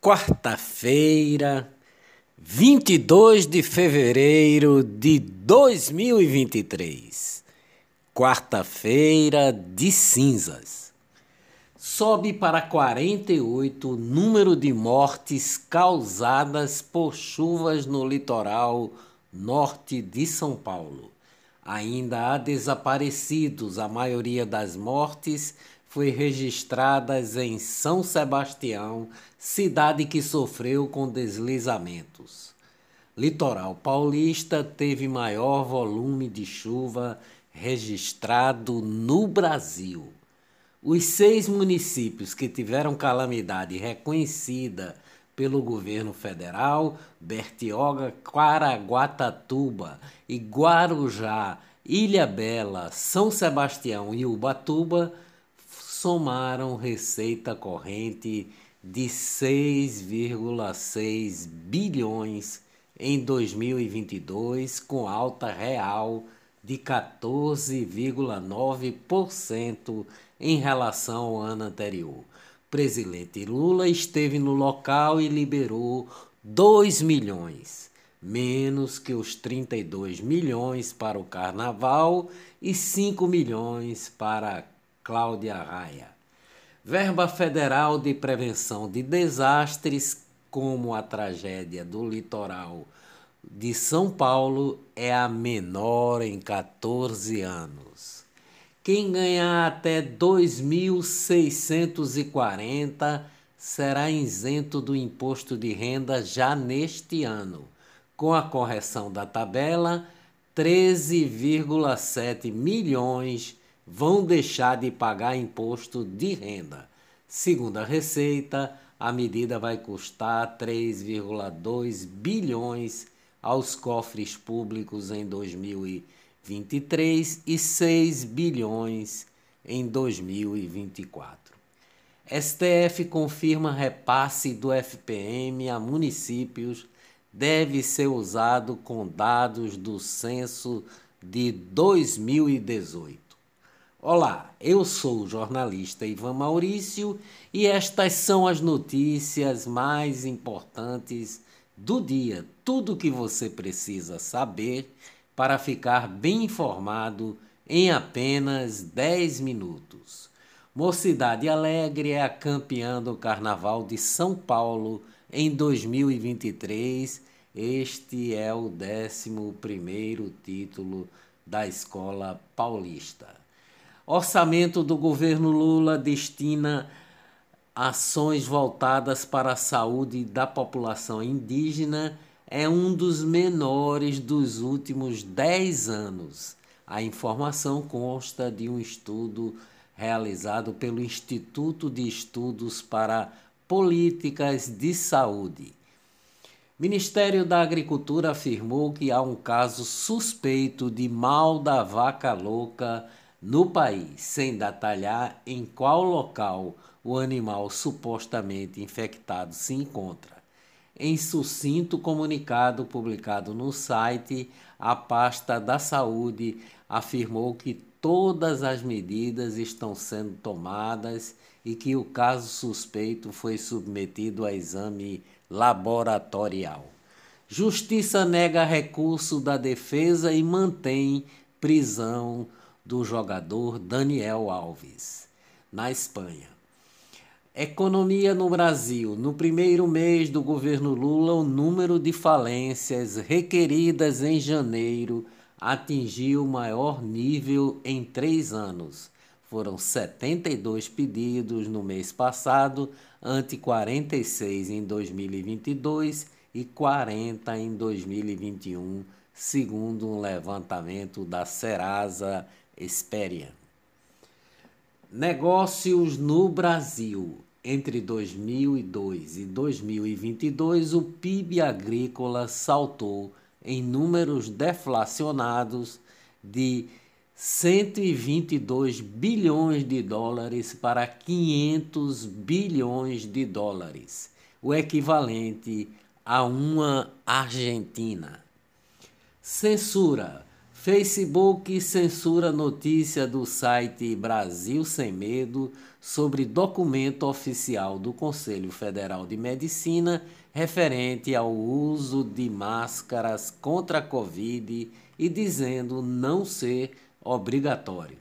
quarta-feira, 22 de fevereiro de 2023. Quarta-feira de cinzas. Sobe para 48 o número de mortes causadas por chuvas no litoral norte de São Paulo. Ainda há desaparecidos, a maioria das mortes foi registradas em São Sebastião, cidade que sofreu com deslizamentos. Litoral paulista teve maior volume de chuva registrado no Brasil. Os seis municípios que tiveram calamidade reconhecida pelo governo federal, Bertioga, Quaraguatatuba e Guarujá, Ilha Bela, São Sebastião e Ubatuba, somaram receita corrente de 6,6 bilhões em 2022, com alta real de 14,9% em relação ao ano anterior. Presidente Lula esteve no local e liberou 2 milhões, menos que os 32 milhões para o carnaval e 5 milhões para Cláudia Raia. Verba Federal de Prevenção de Desastres, como a tragédia do litoral de São Paulo, é a menor em 14 anos. Quem ganhar até 2.640 será isento do imposto de renda já neste ano. Com a correção da tabela, 13,7 milhões vão deixar de pagar imposto de renda. Segundo a Receita, a medida vai custar 3,2 bilhões aos cofres públicos em 2023 e 6 bilhões em 2024. STF confirma repasse do FPM a municípios deve ser usado com dados do censo de 2018. Olá, eu sou o jornalista Ivan Maurício e estas são as notícias mais importantes do dia. Tudo o que você precisa saber para ficar bem informado em apenas 10 minutos. Mocidade Alegre é a campeã do Carnaval de São Paulo em 2023. Este é o 11 título da Escola Paulista. Orçamento do governo Lula destina ações voltadas para a saúde da população indígena é um dos menores dos últimos 10 anos. A informação consta de um estudo realizado pelo Instituto de Estudos para Políticas de Saúde. Ministério da Agricultura afirmou que há um caso suspeito de mal da vaca louca no país, sem detalhar em qual local o animal supostamente infectado se encontra. Em sucinto comunicado publicado no site, a pasta da saúde afirmou que todas as medidas estão sendo tomadas e que o caso suspeito foi submetido a exame laboratorial. Justiça nega recurso da defesa e mantém prisão do jogador Daniel Alves, na Espanha. Economia no Brasil. No primeiro mês do governo Lula, o número de falências requeridas em janeiro atingiu o maior nível em três anos. Foram 72 pedidos no mês passado, ante 46 em 2022 e 40 em 2021, segundo um levantamento da Serasa Experian. Negócios no Brasil. Entre 2002 e 2022, o PIB agrícola saltou em números deflacionados de 122 bilhões de dólares para 500 bilhões de dólares, o equivalente a uma Argentina. Censura Facebook censura notícia do site Brasil Sem Medo sobre documento oficial do Conselho Federal de Medicina referente ao uso de máscaras contra a Covid e dizendo não ser obrigatório.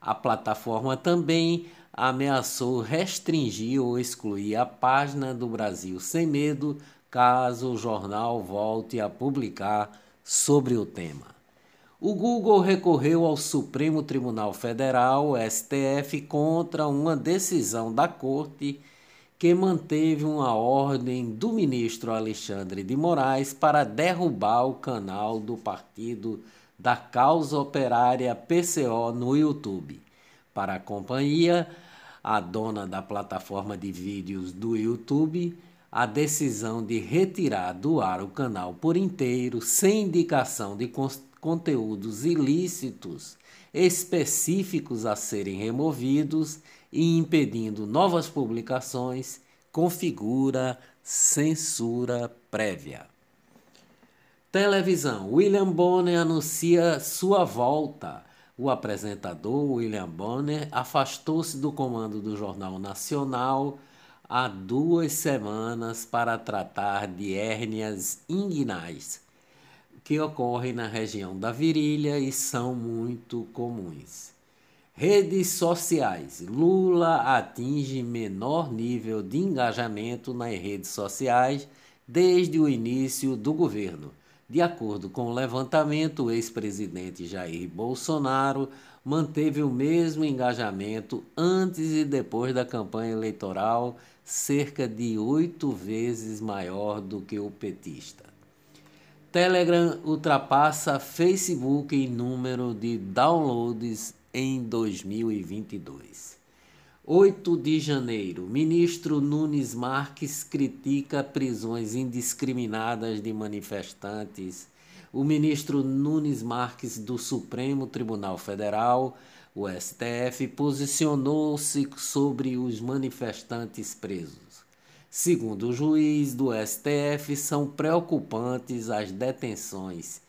A plataforma também ameaçou restringir ou excluir a página do Brasil Sem Medo caso o jornal volte a publicar sobre o tema. O Google recorreu ao Supremo Tribunal Federal, STF, contra uma decisão da Corte que manteve uma ordem do ministro Alexandre de Moraes para derrubar o canal do Partido da Causa Operária PCO no YouTube. Para a companhia, a dona da plataforma de vídeos do YouTube, a decisão de retirar do ar o canal por inteiro, sem indicação de conteúdos ilícitos específicos a serem removidos e impedindo novas publicações, configura censura prévia. Televisão: William Bonner anuncia sua volta. O apresentador William Bonner afastou-se do comando do Jornal Nacional há duas semanas para tratar de hérnias inguinais que ocorrem na região da virilha e são muito comuns. Redes sociais. Lula atinge menor nível de engajamento nas redes sociais desde o início do governo. De acordo com o levantamento, o ex-presidente Jair Bolsonaro manteve o mesmo engajamento antes e depois da campanha eleitoral, cerca de oito vezes maior do que o petista. Telegram ultrapassa Facebook em número de downloads em 2022. 8 de janeiro, ministro Nunes Marques critica prisões indiscriminadas de manifestantes. O ministro Nunes Marques do Supremo Tribunal Federal, o STF, posicionou-se sobre os manifestantes presos. Segundo o juiz do STF, são preocupantes as detenções,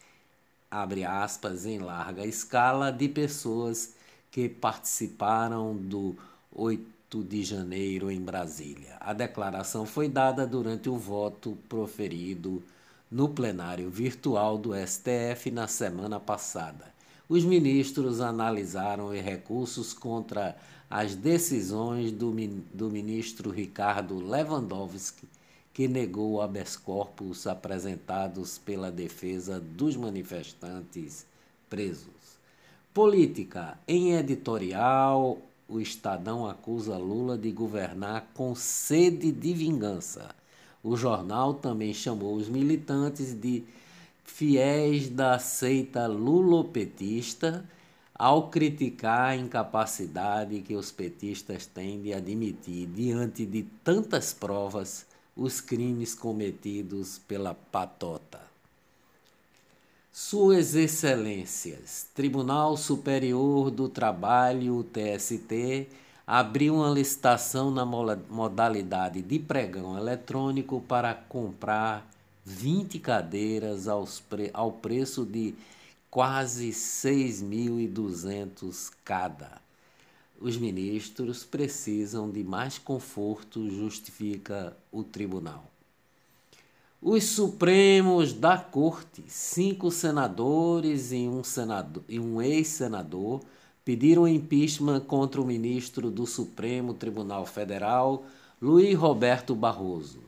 abre aspas, em larga escala, de pessoas que participaram do 8 de janeiro em Brasília. A declaração foi dada durante o voto proferido no plenário virtual do STF na semana passada. Os ministros analisaram os recursos contra as decisões do, do ministro Ricardo Lewandowski, que negou habeas corpus apresentados pela defesa dos manifestantes presos. Política. Em editorial, o Estadão acusa Lula de governar com sede de vingança. O jornal também chamou os militantes de fiéis da seita lulopetista ao criticar a incapacidade que os petistas têm de admitir, diante de tantas provas, os crimes cometidos pela patota. Suas Excelências, Tribunal Superior do Trabalho, TST, abriu uma licitação na modalidade de pregão eletrônico para comprar 20 cadeiras ao preço de quase 6.200 cada. Os ministros precisam de mais conforto, justifica o tribunal. Os Supremos da Corte, cinco senadores e um, senador, e um ex-senador, pediram impeachment contra o ministro do Supremo Tribunal Federal, Luiz Roberto Barroso.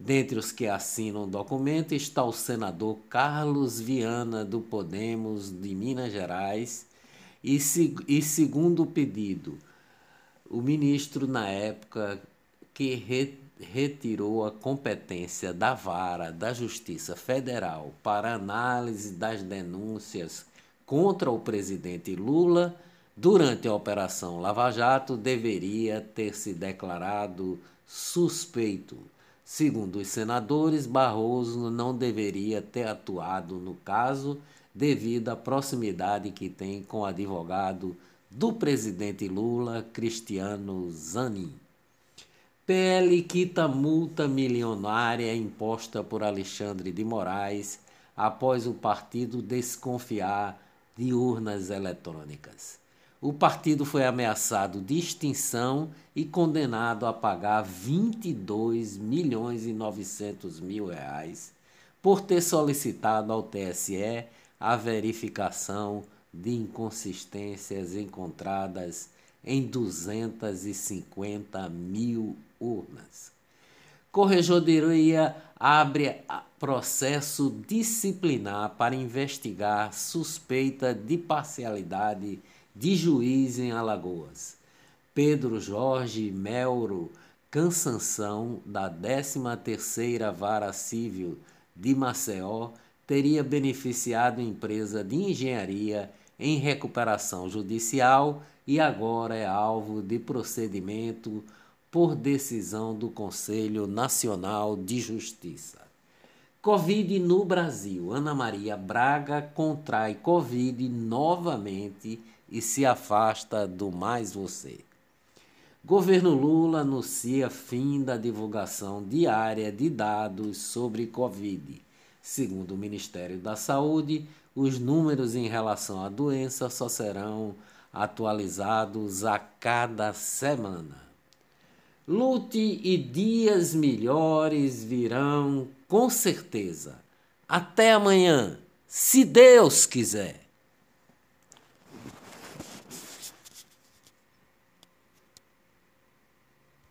Dentre os que assinam o documento está o senador Carlos Viana, do Podemos de Minas Gerais, e, e segundo o pedido, o ministro, na época, que re, retirou a competência da vara da Justiça Federal para análise das denúncias contra o presidente Lula durante a Operação Lava Jato, deveria ter se declarado suspeito Segundo os senadores, Barroso não deveria ter atuado no caso devido à proximidade que tem com o advogado do presidente Lula, Cristiano Zanin. PL quita multa milionária imposta por Alexandre de Moraes após o partido desconfiar de urnas eletrônicas. O partido foi ameaçado de extinção e condenado a pagar 22 milhões e 900 mil reais por ter solicitado ao TSE a verificação de inconsistências encontradas em 250 mil urnas. Corregedoria abre processo disciplinar para investigar suspeita de parcialidade de juiz em Alagoas. Pedro Jorge Melro Cansanção, da 13ª Vara Civil de Maceió, teria beneficiado empresa de engenharia em recuperação judicial e agora é alvo de procedimento por decisão do Conselho Nacional de Justiça. Covid no Brasil. Ana Maria Braga contrai Covid novamente e se afasta do Mais Você. Governo Lula anuncia fim da divulgação diária de dados sobre Covid. Segundo o Ministério da Saúde, os números em relação à doença só serão atualizados a cada semana. Lute e dias melhores virão com certeza. Até amanhã, se Deus quiser.